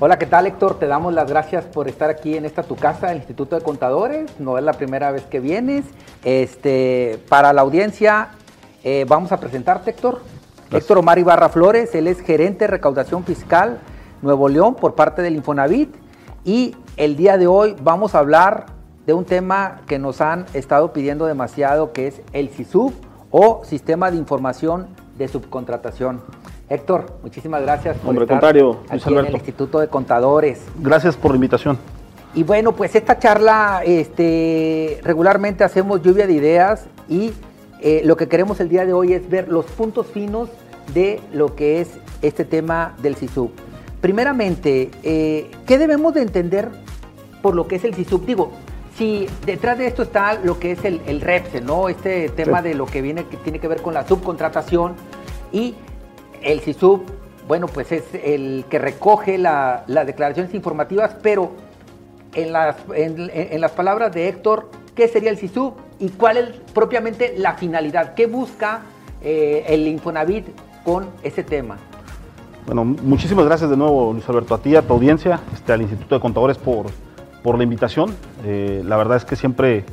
Hola, ¿qué tal Héctor? Te damos las gracias por estar aquí en esta tu casa, el Instituto de Contadores. No es la primera vez que vienes. Este, para la audiencia, eh, vamos a presentarte, Héctor. Héctor Omar Ibarra Flores, él es gerente de recaudación fiscal Nuevo León por parte del Infonavit. Y el día de hoy vamos a hablar de un tema que nos han estado pidiendo demasiado, que es el SISUB o Sistema de Información de Subcontratación. Héctor, muchísimas gracias por Hombre, estar contrario, aquí en el Instituto de Contadores. Gracias por la invitación. Y bueno, pues esta charla, este, regularmente hacemos lluvia de ideas y eh, lo que queremos el día de hoy es ver los puntos finos de lo que es este tema del SISUB. Primeramente, eh, ¿qué debemos de entender por lo que es el SISUB? Digo, si detrás de esto está lo que es el, el REPSE, ¿no? Este tema de lo que viene que tiene que ver con la subcontratación y el SISUB, bueno, pues es el que recoge las declaraciones informativas, pero en las, en, las palabras de Héctor, ¿qué sería el SISUB y cuál es propiamente la finalidad? ¿Qué busca eh, el Infonavit con ese tema? Bueno, muchísimas gracias de nuevo, Luis Alberto, a ti, a tu audiencia, este, al Instituto de Contadores por, por la invitación. Eh, la verdad es que siempre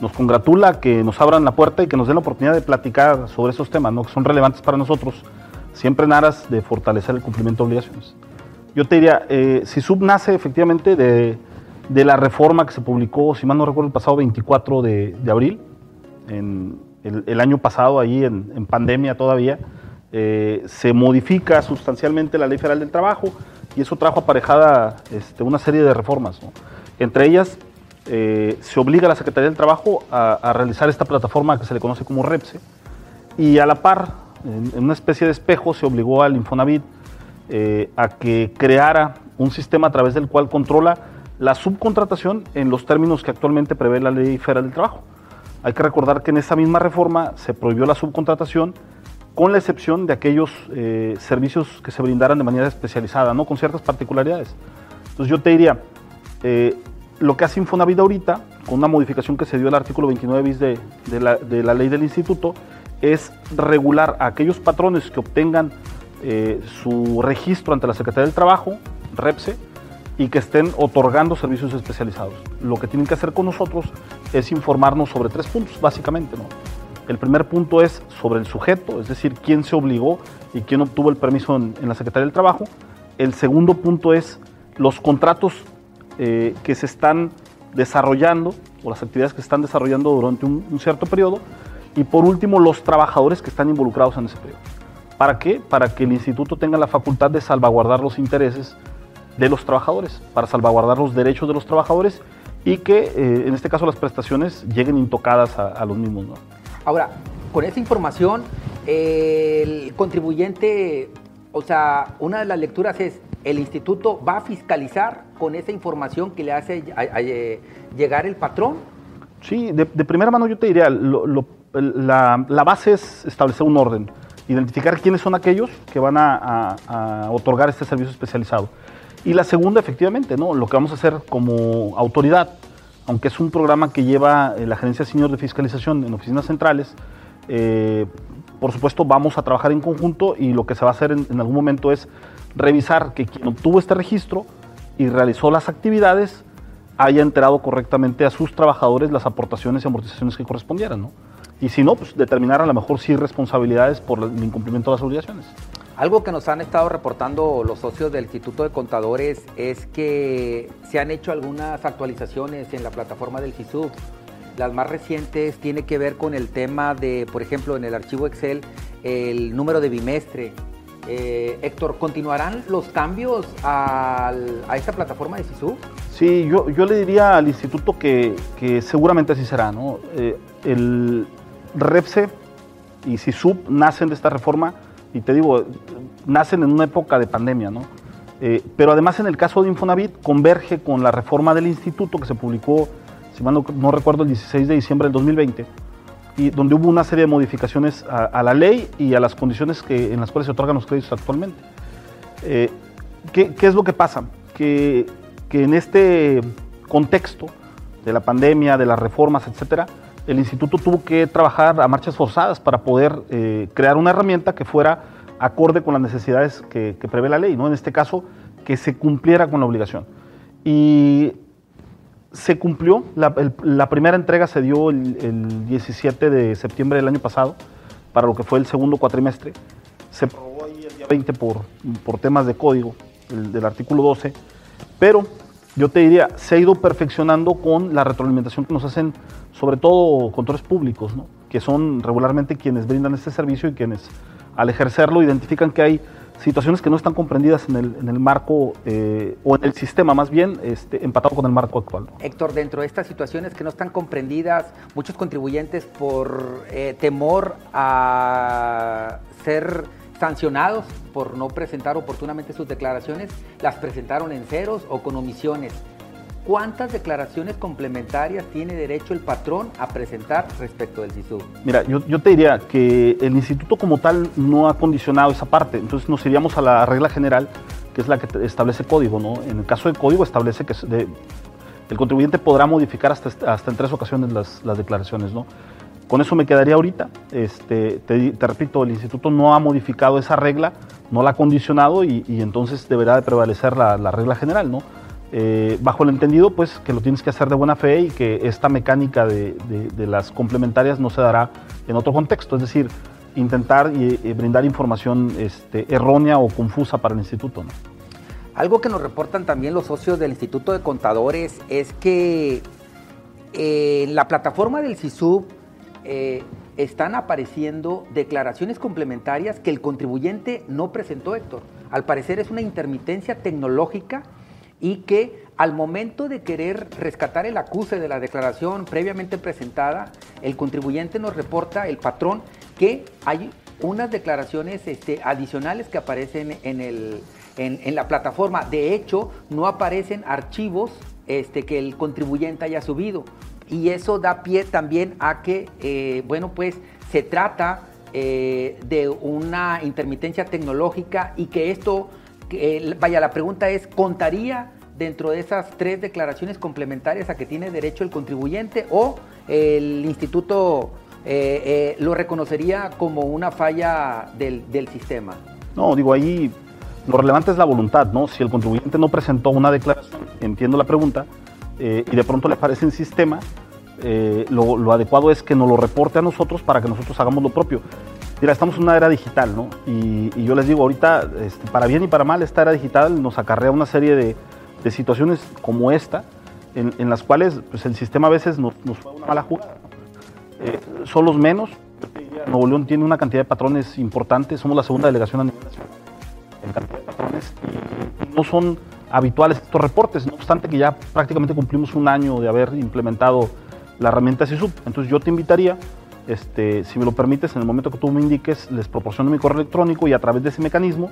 nos congratula que nos abran la puerta y que nos den la oportunidad de platicar sobre esos temas, ¿no? que son relevantes para nosotros siempre en aras de fortalecer el cumplimiento de obligaciones. Yo te diría, eh, si SUB nace efectivamente de, la reforma que se publicó, si mal no recuerdo, el pasado 24 de, abril, en el, año pasado, ahí en, pandemia todavía, eh, se modifica sustancialmente la Ley Federal del Trabajo y eso trajo aparejada este, una serie de reformas. Entre ellas, eh, se obliga a la Secretaría del Trabajo a, a, realizar esta plataforma que se le conoce como REPSE y a la par en, una especie de espejo, se obligó al Infonavit eh, a que creara un sistema a través del cual controla la subcontratación en los términos que actualmente prevé la Ley Federal del Trabajo. Hay que recordar que en esa misma reforma se prohibió la subcontratación con la excepción de aquellos eh, servicios que se brindaran de manera especializada, ¿no? con ciertas particularidades. Entonces yo te diría, eh, lo que hace Infonavit ahorita, con una modificación que se dio al artículo 29 bis de, la, de la ley del instituto, es regular a aquellos patrones que obtengan eh, su registro ante la Secretaría del Trabajo, REPSE, y que estén otorgando servicios especializados. Lo que tienen que hacer con nosotros es informarnos sobre tres puntos, básicamente. ¿no? El primer punto es sobre el sujeto, es decir, quién se obligó y quién obtuvo el permiso en, la Secretaría del Trabajo. El segundo punto es los contratos eh, que se están desarrollando o las actividades que se están desarrollando durante un cierto periodo. Y por último, los trabajadores que están involucrados en ese periodo. ¿Para qué? Para que el instituto tenga la facultad de salvaguardar los intereses de los trabajadores, para salvaguardar los derechos de los trabajadores y que eh, en este caso las prestaciones lleguen intocadas a, los mismos. ¿no? Ahora, con esa información, el contribuyente, o sea, una de las lecturas es, el instituto va a fiscalizar con esa información que le hace llegar el patrón. Sí, de, primera mano yo te diría, lo, lo la, base es establecer un orden, identificar quiénes son aquellos que van a, otorgar este servicio especializado. Y la segunda, efectivamente, ¿no? lo que vamos a hacer como autoridad, aunque es un programa que lleva eh, la Gerencia Senior de Fiscalización en oficinas centrales, eh, por supuesto vamos a trabajar en conjunto y lo que se va a hacer en, algún momento es revisar que quien obtuvo este registro y realizó las actividades haya enterado correctamente a sus trabajadores las aportaciones y amortizaciones que correspondieran. ¿no? Y si no, pues determinar a lo mejor sí responsabilidades por el incumplimiento de las obligaciones. Algo que nos han estado reportando los socios del Instituto de Contadores es que se han hecho algunas actualizaciones en la plataforma del CISUB. Las más recientes tiene que ver con el tema de, por ejemplo, en el archivo Excel, el número de bimestre. Eh, Héctor, ¿continuarán los cambios a esta plataforma de CISUB? Sí, yo, yo le diría al instituto que, que seguramente así será. ¿no? Eh, el, REPSE y SISUB nacen de esta reforma y te digo, nacen en una época de pandemia, ¿no? Eh, pero además en el caso de Infonavit converge con la reforma del instituto que se publicó, si mal no, recuerdo, el 16 de diciembre del 2020, y donde hubo una serie de modificaciones a, la ley y a las condiciones que, en las cuales se otorgan los créditos actualmente. Eh, ¿qué, ¿qué, es lo que pasa? Que, que en este contexto de la pandemia, de las reformas, etcétera, el instituto tuvo que trabajar a marchas forzadas para poder eh, crear una herramienta que fuera acorde con las necesidades que, prevé la ley. ¿no? En este caso, que se cumpliera con la obligación. Y se cumplió, la, primera entrega se dio el, 17 de septiembre del año pasado, para lo que fue el segundo cuatrimestre. Se probó ahí el día 20 por, por temas de código, del artículo 12, pero yo te diría, se ha ido perfeccionando con la retroalimentación que nos hacen, sobre todo contadores públicos, que son regularmente quienes brindan este servicio y quienes al ejercerlo identifican que hay situaciones que no están comprendidas en el, marco eh, o en el sistema más bien este, empatado con el marco actual. Héctor, dentro de estas situaciones que no están comprendidas, muchos contribuyentes por eh, temor a ser sancionados por no presentar oportunamente sus declaraciones, las presentaron en ceros o con omisiones. ¿Cuántas declaraciones complementarias tiene derecho el patrón a presentar respecto del SISU? Mira, yo, te diría que el instituto como tal no ha condicionado esa parte, entonces nos iríamos a la regla general, que es la que establece código, ¿no? En el caso del código establece que el contribuyente podrá modificar hasta, hasta en tres ocasiones las, las declaraciones, ¿no? Con eso me quedaría ahorita. Este, te, repito, el instituto no ha modificado esa regla, no la ha condicionado y, entonces deberá de prevalecer la, regla general, ¿no? Eh, bajo el entendido, pues, que lo tienes que hacer de buena fe y que esta mecánica de, las complementarias no se dará en otro contexto, es decir, intentar y, brindar información este, errónea o confusa para el instituto, ¿no? Algo que nos reportan también los socios del Instituto de Contadores es que eh, la plataforma del CISUB eh, están apareciendo declaraciones complementarias que el contribuyente no presentó, Héctor. Al parecer es una intermitencia tecnológica y que al momento de querer rescatar el acuse de la declaración previamente presentada, el contribuyente nos reporta, el patrón, que hay unas declaraciones este, adicionales que aparecen en, la plataforma. De hecho, no aparecen archivos este, que el contribuyente haya subido y eso da pie también a que, eh, bueno, pues se trata eh, de una intermitencia tecnológica y que esto, vaya, la pregunta es, ¿contaría dentro de esas tres declaraciones complementarias a que tiene derecho el contribuyente o el instituto eh, lo reconocería como una falla del, del sistema? No, digo, ahí lo relevante es la voluntad, ¿no? Si el contribuyente no presentó una declaración, entiendo la pregunta, eh, y de pronto le aparece en sistema, eh, lo, adecuado es que nos lo reporte a nosotros para que nosotros hagamos lo propio. Mira, estamos en una era digital, ¿no? Y, yo les digo, ahorita, este, para bien y para mal, esta era digital nos acarrea una serie de, situaciones como esta, en, las cuales pues, el sistema a veces nos, nos fue una mala jugada. Eh, son los menos. Nuevo León tiene una cantidad de patrones importantes, somos la segunda delegación a nivel nacional en cantidad de patrones y no son habituales estos reportes, no obstante que ya prácticamente cumplimos un año de haber implementado la herramienta SISUB. Entonces yo te invitaría, este, si me lo permites, en el momento que tú me indiques, les proporciono mi correo electrónico y a través de ese mecanismo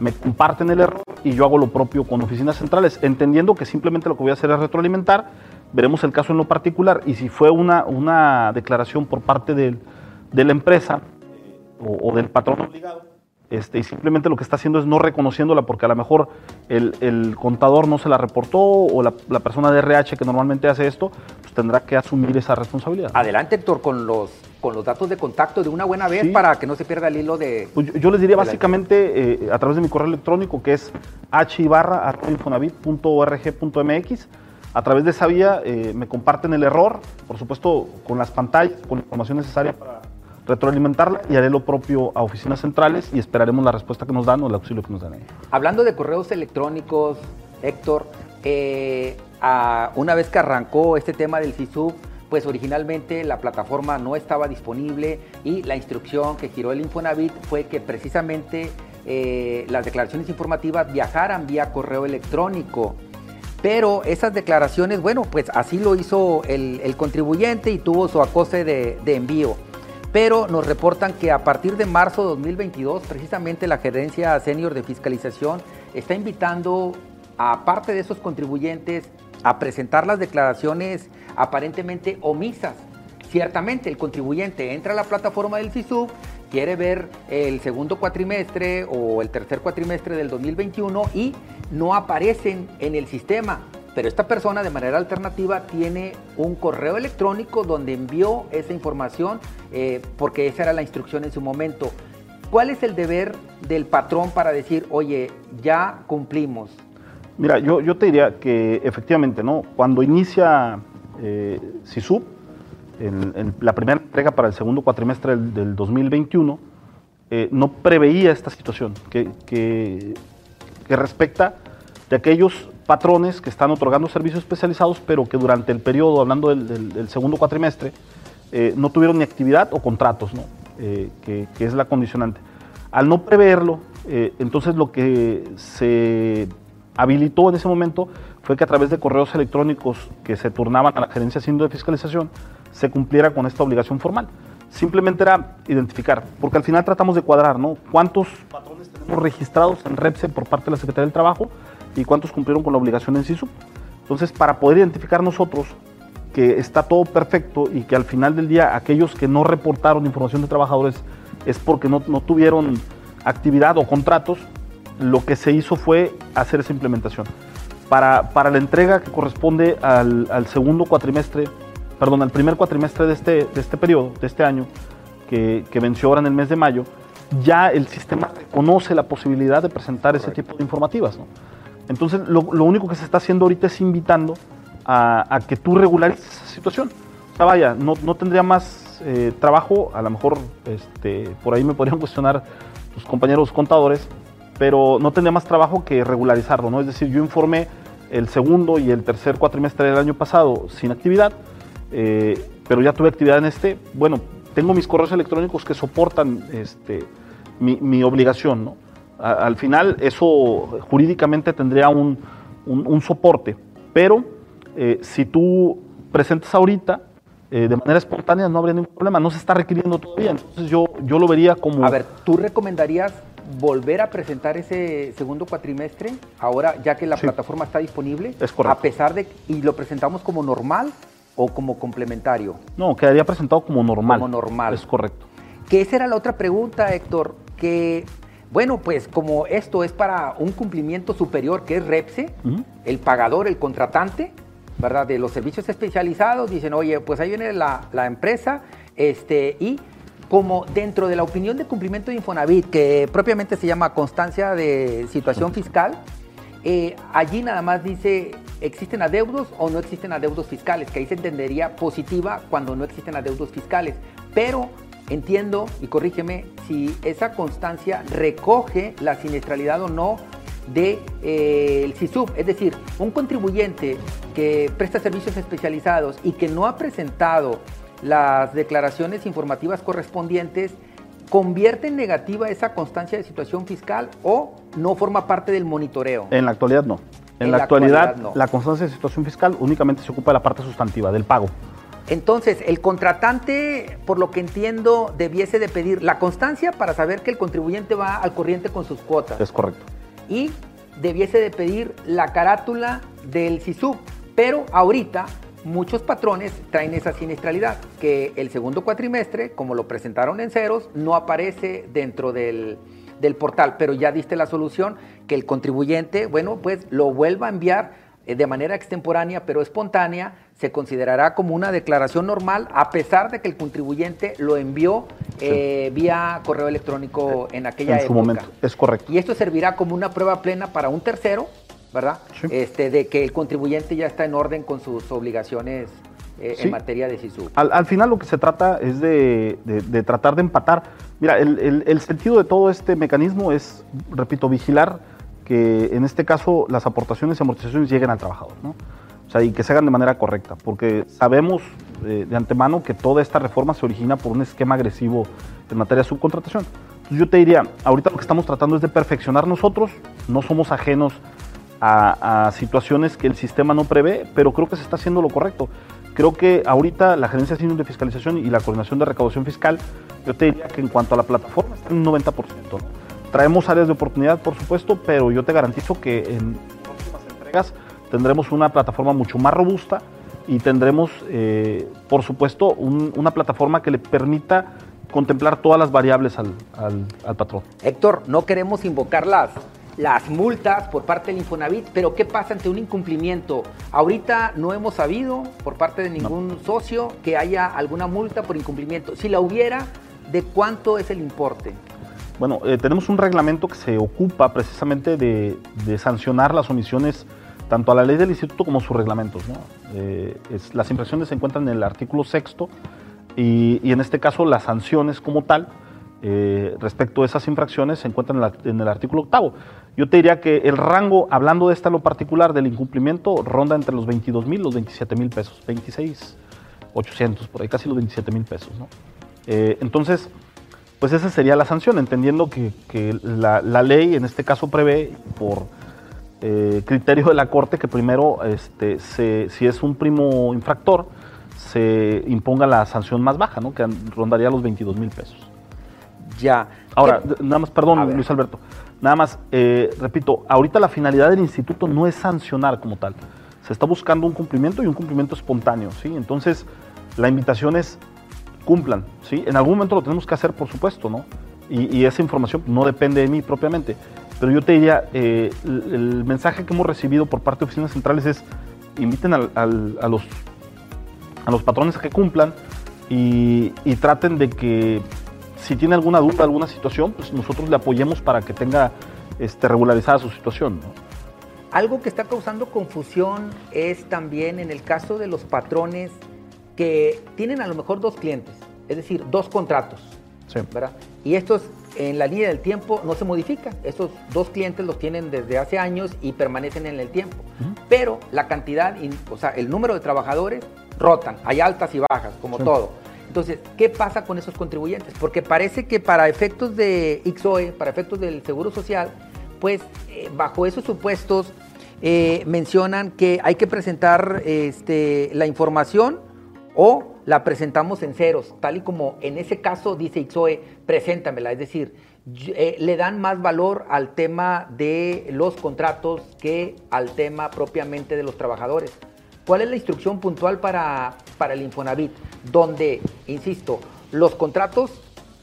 me comparten el error y yo hago lo propio con oficinas centrales, entendiendo que simplemente lo que voy a hacer es retroalimentar, veremos el caso en lo particular y si fue una, una declaración por parte de la empresa o del patrón obligado, este, y simplemente lo que está haciendo es no reconociéndola porque a lo mejor el, contador no se la reportó o la, persona de RH que normalmente hace esto, pues tendrá que asumir esa responsabilidad. Adelante, Héctor, con los, con los datos de contacto de una buena vez para que no se pierda el hilo de... Pues yo, les diría básicamente eh, a través de mi correo electrónico que es hibarra.infonavit.org.mx. A través de esa vía eh, me comparten el error, por supuesto con las pantallas, con la información necesaria para retroalimentarla y haré lo propio a oficinas centrales y esperaremos la respuesta que nos dan o el auxilio que nos dan. Hablando de correos electrónicos, Héctor, eh, una vez que arrancó este tema del CISUB, pues originalmente la plataforma no estaba disponible y la instrucción que giró el Infonavit fue que precisamente eh, las declaraciones informativas viajaran vía correo electrónico. Pero esas declaraciones, bueno, pues así lo hizo el, contribuyente y tuvo su acose de envío pero nos reportan que a partir de marzo de 2022, precisamente la Gerencia Senior de Fiscalización está invitando a parte de esos contribuyentes a presentar las declaraciones aparentemente omisas. Ciertamente el contribuyente entra a la plataforma del CISUB, quiere ver el segundo cuatrimestre o el tercer cuatrimestre del 2021 y no aparecen en el sistema. Pero esta persona de manera alternativa tiene un correo electrónico donde envió esa información eh, porque esa era la instrucción en su momento. ¿Cuál es el deber del patrón para decir, oye, ya cumplimos? Mira, yo, yo te diría que efectivamente, ¿no? Cuando inicia eh, en, la primera entrega para el segundo cuatrimestre del, 2021, eh, no preveía esta situación que, que, respecta de aquellos patrones que están otorgando servicios especializados, pero que durante el periodo, hablando del, segundo cuatrimestre, eh, no tuvieron ni actividad o contratos, ¿no? Eh, que, que, es la condicionante. Al no preverlo, entonces lo que se habilitó en ese momento fue que a través de correos electrónicos que se turnaban a la gerencia siendo de fiscalización, se cumpliera con esta obligación formal. Simplemente era identificar, porque al final tratamos de cuadrar, ¿no? ¿Cuántos patrones tenemos registrados en REPSE por parte de la Secretaría del Trabajo y cuántos cumplieron con la obligación en SISU? Entonces, para poder identificar nosotros que está todo perfecto y que al final del día aquellos que no reportaron información de trabajadores es porque no, no tuvieron actividad o contratos, lo que se hizo fue hacer esa implementación. Para, para la entrega que corresponde al, al segundo cuatrimestre perdón, el primer cuatrimestre de este, de este periodo, de este año, que, que, venció ahora en el mes de mayo, ya el sistema reconoce la posibilidad de presentar ese tipo de informativas. ¿no? Entonces, lo, único que se está haciendo ahorita es invitando a, que tú regularices esa situación. O sea, vaya, no, no tendría más eh, trabajo, a lo mejor este, por ahí me podrían cuestionar tus compañeros contadores, pero no tendría más trabajo que regularizarlo, ¿no? Es decir, yo informé el segundo y el tercer cuatrimestre del año pasado sin actividad, eh, pero ya tuve actividad en este, bueno, tengo mis correos electrónicos que soportan este, mi, obligación, ¿no? Al final eso jurídicamente tendría un, soporte, pero eh, si tú presentas ahorita eh, de manera espontánea no habría ningún problema, no se está requiriendo todavía, entonces yo, yo lo vería como... A ver, ¿tú recomendarías volver a presentar ese segundo cuatrimestre, ahora ya que la plataforma está disponible, es correcto. a pesar de y lo presentamos como normal o como complementario? No, quedaría presentado como normal. Como normal. Es correcto. Que esa era la otra pregunta, Héctor, que, bueno, pues como esto es para un cumplimiento superior, que es REPSE, el pagador, el contratante, ¿verdad? De los servicios especializados, dicen, oye, pues ahí viene la, la empresa, este, y como dentro de la opinión de cumplimiento de Infonavit, que propiamente se llama constancia de situación fiscal, eh, allí nada más dice, ¿existen adeudos o no existen adeudos fiscales? Que ahí se entendería positiva cuando no existen adeudos fiscales. Pero entiendo, y corrígeme, si esa constancia recoge la siniestralidad o no del de, eh, CISUB. Es decir, un contribuyente que presta servicios especializados y que no ha presentado las declaraciones informativas correspondientes, ¿convierte en negativa esa constancia de situación fiscal o no forma parte del monitoreo? En la actualidad no. En, la, actualidad, la constancia de situación fiscal únicamente se ocupa de la parte sustantiva, del pago. Entonces, el contratante, por lo que entiendo, debiese de pedir la constancia para saber que el contribuyente va al corriente con sus cuotas. Es correcto. Y debiese de pedir la carátula del SISUB. Pero ahorita muchos patrones traen esa siniestralidad, que el segundo cuatrimestre, como lo presentaron en ceros, no aparece dentro del, portal, pero ya diste la solución que el contribuyente, bueno, pues lo vuelva a enviar eh, de manera extemporánea, pero espontánea, se considerará como una declaración normal, a pesar de que el contribuyente lo envió eh, vía correo electrónico en aquella en su momento, es correcto. Y esto servirá como una prueba plena para un tercero ¿verdad? Este, de que el contribuyente ya está en orden con sus obligaciones eh, en materia de SISU. Al, final lo que se trata es de, tratar de empatar. Mira, el, sentido de todo este mecanismo es, repito, vigilar que en este caso las aportaciones y amortizaciones lleguen al trabajador, ¿no? O sea, y que se hagan de manera correcta, porque sabemos eh, de antemano que toda esta reforma se origina por un esquema agresivo en materia de subcontratación. Entonces yo te diría, ahorita lo que estamos tratando es de perfeccionar nosotros, no somos ajenos a, situaciones que el sistema no prevé, pero creo que se está haciendo lo correcto. Creo que ahorita la Gerencia de Fiscalización y la Coordinación de Recaudación Fiscal, yo te diría que en cuanto a la plataforma está en un 90%. Traemos áreas de oportunidad, por supuesto, pero yo te garantizo que en próximas entregas tendremos una plataforma mucho más robusta y tendremos, eh, por supuesto, una plataforma que le permita contemplar todas las variables al, al patrón. Héctor, no queremos invocarlas las multas por parte del Infonavit, pero ¿qué pasa ante un incumplimiento? Ahorita no hemos sabido por parte de ningún socio que haya alguna multa por incumplimiento. Si la hubiera, ¿de cuánto es el importe? Bueno, eh, tenemos un reglamento que se ocupa precisamente de, sancionar las omisiones tanto a la ley del instituto como a sus reglamentos. Eh, las infracciones se encuentran en el artículo sexto y, en este caso las sanciones como tal eh, respecto a esas infracciones se encuentran en, el artículo octavo. Yo te diría que el rango, hablando de esta lo particular, del incumplimiento, ronda entre los 22 mil y los 27 mil pesos, 26 800, por ahí casi los 27 mil pesos. entonces, pues esa sería la sanción, entendiendo que, la, ley en este caso prevé por eh, criterio de la Corte que primero, este, si es un primo infractor, se imponga la sanción más baja, ¿no? que rondaría los 22 mil pesos. Ya. Ahora, nada más, perdón, Luis Alberto, nada más, eh, repito, ahorita la finalidad del instituto no es sancionar como tal, se está buscando un cumplimiento y un cumplimiento espontáneo, ¿sí? Entonces, la invitación es cumplan. ¿sí? En algún momento lo tenemos que hacer, por supuesto, ¿no? Y, esa información no depende de mí propiamente. Pero yo te diría, eh, el, mensaje que hemos recibido por parte de oficinas centrales es inviten a, los, a los patrones a que cumplan y, traten de que si tiene alguna duda, alguna situación, pues nosotros le apoyemos para que tenga este, regularizada su situación. Algo que está causando confusión es también en el caso de los patrones que tienen a lo mejor dos clientes, es decir, dos contratos. ¿verdad? Y estos en la línea del tiempo no se modifican. Estos dos clientes los tienen desde hace años y permanecen en el tiempo. Pero la cantidad, o sea, el número de trabajadores rotan. Hay altas y bajas, como todo. Entonces, ¿qué pasa con esos contribuyentes? Porque parece que para efectos de XOE, para efectos del Seguro Social, pues eh, bajo esos supuestos eh, mencionan que hay que presentar este, la información o la presentamos en ceros, tal y como en ese caso dice Ixoe, preséntamela, es decir, eh, le dan más valor al tema de los contratos que al tema propiamente de los trabajadores. ¿Cuál es la instrucción puntual para, para el Infonavit? Donde, insisto, los contratos,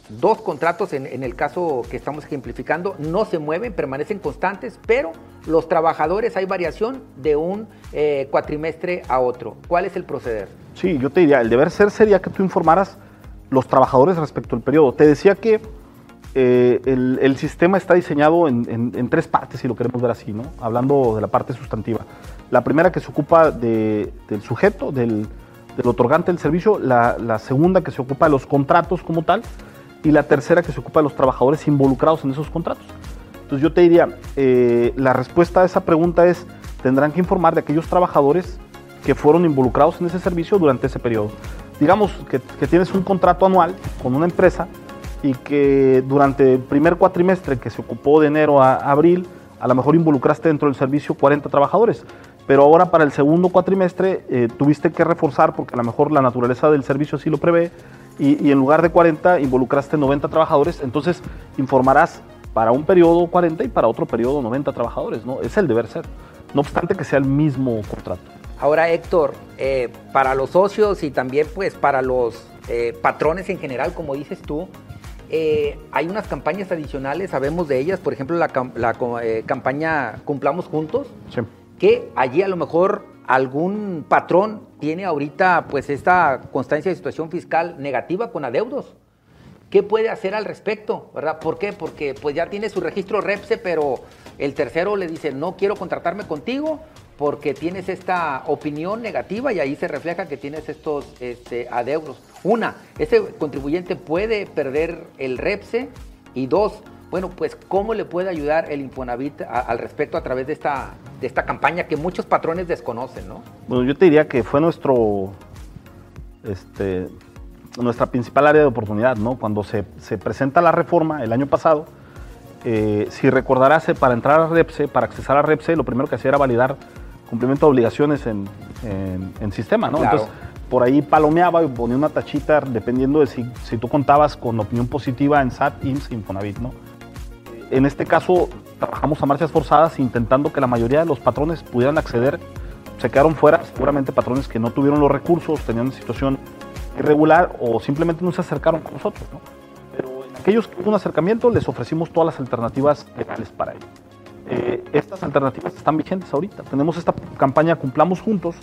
dos contratos en, el caso que estamos ejemplificando, no se mueven, permanecen constantes, pero los trabajadores hay variación de un eh, cuatrimestre a otro. ¿Cuál es el proceder? Sí, yo te diría, el deber ser sería que tú informaras los trabajadores respecto al periodo. Te decía que eh, el, sistema está diseñado en, tres partes, si lo queremos ver así, ¿no? Hablando de la parte sustantiva. La primera que se ocupa del sujeto, del, otorgante del servicio, la, segunda que se ocupa de los contratos como tal, y la tercera que se ocupa de los trabajadores involucrados en esos contratos. Entonces yo te diría, eh, la respuesta a esa pregunta es, tendrán que informar de aquellos trabajadores que fueron involucrados en ese servicio durante ese periodo. Digamos que, tienes un contrato anual con una empresa y que durante el primer cuatrimestre que se ocupó de enero a abril, a lo mejor involucraste dentro del servicio 40 trabajadores, pero ahora para el segundo cuatrimestre eh, tuviste que reforzar porque a lo mejor la naturaleza del servicio sí lo prevé y, en lugar de 40 involucraste 90 trabajadores, entonces informarás para un periodo 40 y para otro periodo 90 trabajadores, ¿no? Es el deber ser, no obstante que sea el mismo contrato. Ahora, Héctor, eh, para los socios y también pues para los eh, patrones en general, como dices tú, eh, hay unas campañas adicionales, sabemos de ellas, por ejemplo, la, campaña Cumplamos Juntos, que allí a lo mejor algún patrón tiene ahorita pues esta constancia de situación fiscal negativa con adeudos. ¿Qué puede hacer al respecto? ¿verdad? ¿Por qué? Porque pues ya tiene su registro REPSE, pero el tercero le dice, no quiero contratarme contigo porque tienes esta opinión negativa y ahí se refleja que tienes estos este, adeudos. Una, ese contribuyente puede perder el REPSE y dos, bueno, pues cómo le puede ayudar el Infonavit al respecto a través de esta, de esta campaña que muchos patrones desconocen, ¿no? Bueno, yo te diría que fue nuestro, este, nuestra principal área de oportunidad, ¿no? Cuando se, se presenta la reforma el año pasado, eh, si recordarás, para entrar a REPSE, para accesar a REPSE, lo primero que hacía era validar cumplimiento de obligaciones en, en, sistema, ¿no? Entonces, por ahí palomeaba y ponía una tachita dependiendo de si, si, tú contabas con opinión positiva en SAT, IMSS, Infonavit, ¿no? En este caso, trabajamos a marchas forzadas intentando que la mayoría de los patrones pudieran acceder. Se quedaron fuera, seguramente patrones que no tuvieron los recursos, tenían una situación irregular o simplemente no se acercaron con nosotros, ¿no? Pero en aquellos que hubo un acercamiento les ofrecimos todas las alternativas legales para ello. Eh, estas alternativas están vigentes ahorita. Tenemos esta campaña Cumplamos Juntos,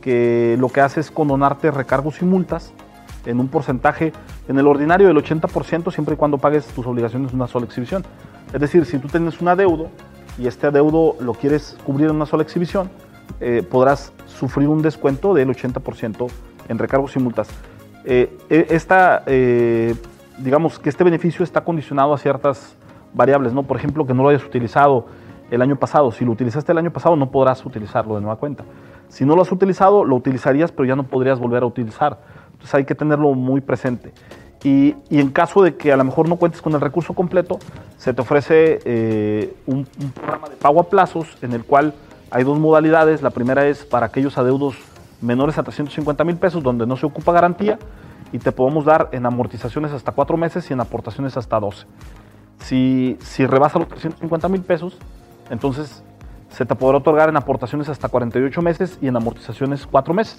que lo que hace es condonarte recargos y multas en un porcentaje, en el ordinario del 80%, siempre y cuando pagues tus obligaciones en una sola exhibición. Es decir, si tú tienes un adeudo y este adeudo lo quieres cubrir en una sola exhibición, eh, podrás sufrir un descuento del 80% en recargos y multas. Eh, e, esta, digamos que este beneficio está condicionado a ciertas variables, ¿no? Por ejemplo, que no lo hayas utilizado el año pasado. Si lo utilizaste el año pasado, no podrás utilizarlo de nueva cuenta. Si no lo has utilizado, lo utilizarías, pero ya no podrías volver a utilizar. Entonces hay que tenerlo muy presente. Y, en caso de que a lo mejor no cuentes con el recurso completo, se te ofrece eh, un, programa de pago a plazos en el cual hay dos modalidades. La primera es para aquellos adeudos menores a 350 mil pesos donde no se ocupa garantía y te podemos dar en amortizaciones hasta cuatro meses y en aportaciones hasta 12. Si, si rebasa los 350 mil pesos, entonces se te podrá otorgar en aportaciones hasta 48 meses y en amortizaciones 4 meses.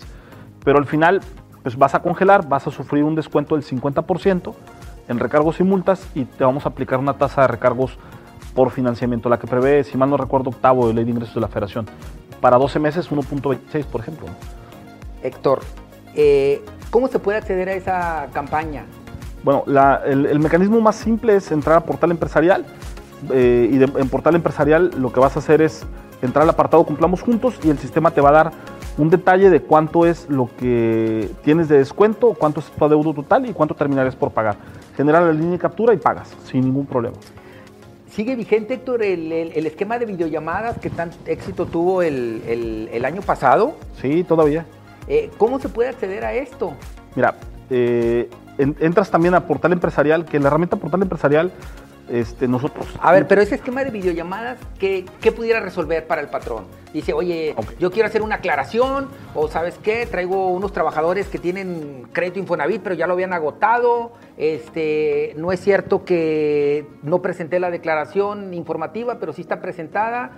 Pero al final, pues vas a congelar, vas a sufrir un descuento del 50% en recargos y multas y te vamos a aplicar una tasa de recargos por financiamiento, la que prevé, si mal no recuerdo, octavo de ley de ingresos de la federación. Para 12 meses, 1.26, por ejemplo. Héctor, eh, ¿cómo se puede acceder a esa campaña? Bueno, el, el, mecanismo más simple es entrar a portal empresarial eh, y en portal empresarial lo que vas a hacer es entrar al apartado Cumplamos Juntos y el sistema te va a dar un detalle de cuánto es lo que tienes de descuento, cuánto es tu adeudo total y cuánto terminarías por pagar. Generar la línea de captura y pagas sin ningún problema. ¿Sigue vigente, Héctor, el, esquema de videollamadas que tan éxito tuvo el, año pasado? Sí, todavía. Eh, ¿Cómo se puede acceder a esto? Mira, eh, entras también a Portal Empresarial, que la herramienta Portal Empresarial este, nosotros. A ver, pero ese esquema de videollamadas, ¿qué, pudiera resolver para el patrón? Dice, oye, yo quiero hacer una aclaración, o ¿sabes qué? Traigo unos trabajadores que tienen crédito Infonavit, pero ya lo habían agotado. Este, no es cierto que no presenté la declaración informativa, pero sí está presentada.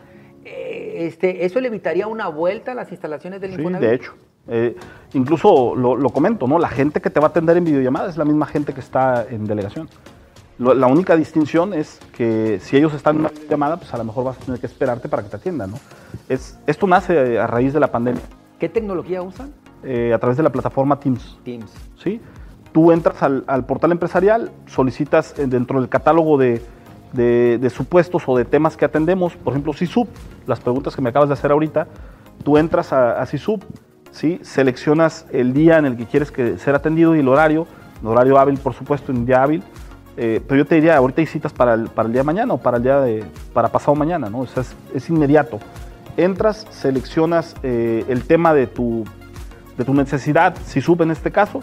Eh, este, ¿Eso le evitaría una vuelta a las instalaciones del sí, de hecho. Eh, incluso lo, lo, comento, ¿no? La gente que te va a atender en videollamada es la misma gente que está en delegación. La única distinción es que si ellos están en una llamada, pues a lo mejor vas a tener que esperarte para que te atiendan, ¿no? Es, esto nace a raíz de la pandemia. ¿Qué tecnología usan? Eh, a través de la plataforma Teams. Teams. ¿Sí? Tú entras al, portal empresarial, solicitas eh, dentro del catálogo de, supuestos o de temas que atendemos, por ejemplo, SISUB, las preguntas que me acabas de hacer ahorita, tú entras a, a SISUB, ¿sí? seleccionas el día en el que quieres que ser atendido y el horario, el horario hábil, por supuesto, en día hábil, eh, pero yo te diría, ahorita hay citas para el, para el día de mañana o para el día de, para pasado mañana, ¿no? O sea, es, inmediato. Entras, seleccionas eh, el tema de tu, de tu necesidad, si sube en este caso,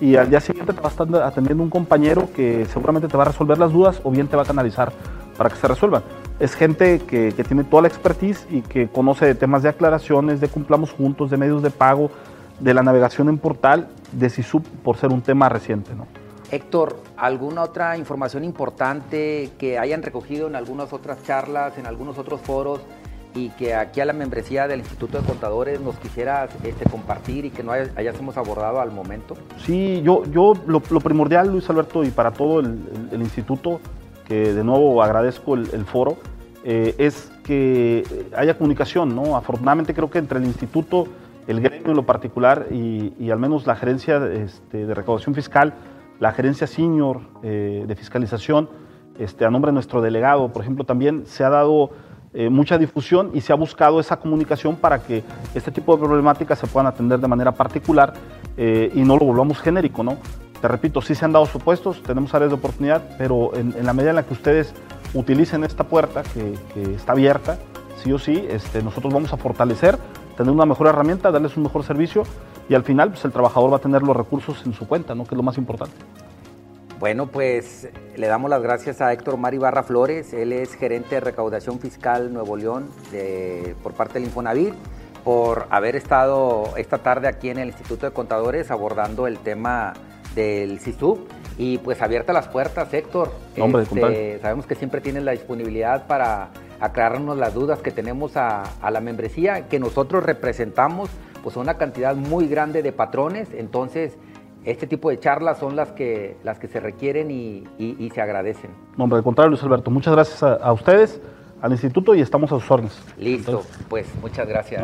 y al día siguiente te va a estar atendiendo un compañero que seguramente te va a resolver las dudas o bien te va a canalizar para que se resuelvan. Es gente que, que tiene toda la expertise y que conoce de temas de aclaraciones, de cumplamos juntos, de medios de pago, de la navegación en portal, de SISUB por ser un tema reciente, ¿no? Héctor, ¿alguna otra información importante que hayan recogido en algunas otras charlas, en algunos otros foros y que aquí a la membresía del Instituto de Contadores nos quisieras este, compartir y que no hayamos abordado al momento? Sí, yo, yo lo, primordial, Luis Alberto, y para todo el, instituto, que de nuevo agradezco el, foro, eh, es que haya comunicación, ¿no? Afortunadamente creo que entre el instituto, el gremio en lo particular y, al menos la gerencia este, de recaudación fiscal, la gerencia senior eh, de fiscalización, este, a nombre de nuestro delegado, por ejemplo, también se ha dado eh, mucha difusión y se ha buscado esa comunicación para que este tipo de problemáticas se puedan atender de manera particular y no lo volvamos genérico, ¿no? Te repito, sí se han dado supuestos, tenemos áreas de oportunidad, pero en, la medida en la que ustedes utilicen esta puerta que, está abierta, sí o sí, este, nosotros vamos a fortalecer, tener una mejor herramienta, darles un mejor servicio y al final pues, el trabajador va a tener los recursos en su cuenta, ¿no? que es lo más importante. Bueno, pues le damos las gracias a Héctor Mari Barra Flores, él es gerente de recaudación fiscal Nuevo León por parte del Infonavit, por haber estado esta tarde aquí en el Instituto de Contadores abordando el tema del CISUB. Y pues abierta las puertas, Héctor. Hombre, este, sabemos que siempre tienes la disponibilidad para aclararnos las dudas que tenemos a, a la membresía que nosotros representamos pues una cantidad muy grande de patrones, entonces este tipo de charlas son las que, las que se requieren y, se agradecen. No, hombre, al contrario, Luis Alberto, muchas gracias a, ustedes, al instituto y estamos a sus órdenes. Listo, pues muchas gracias.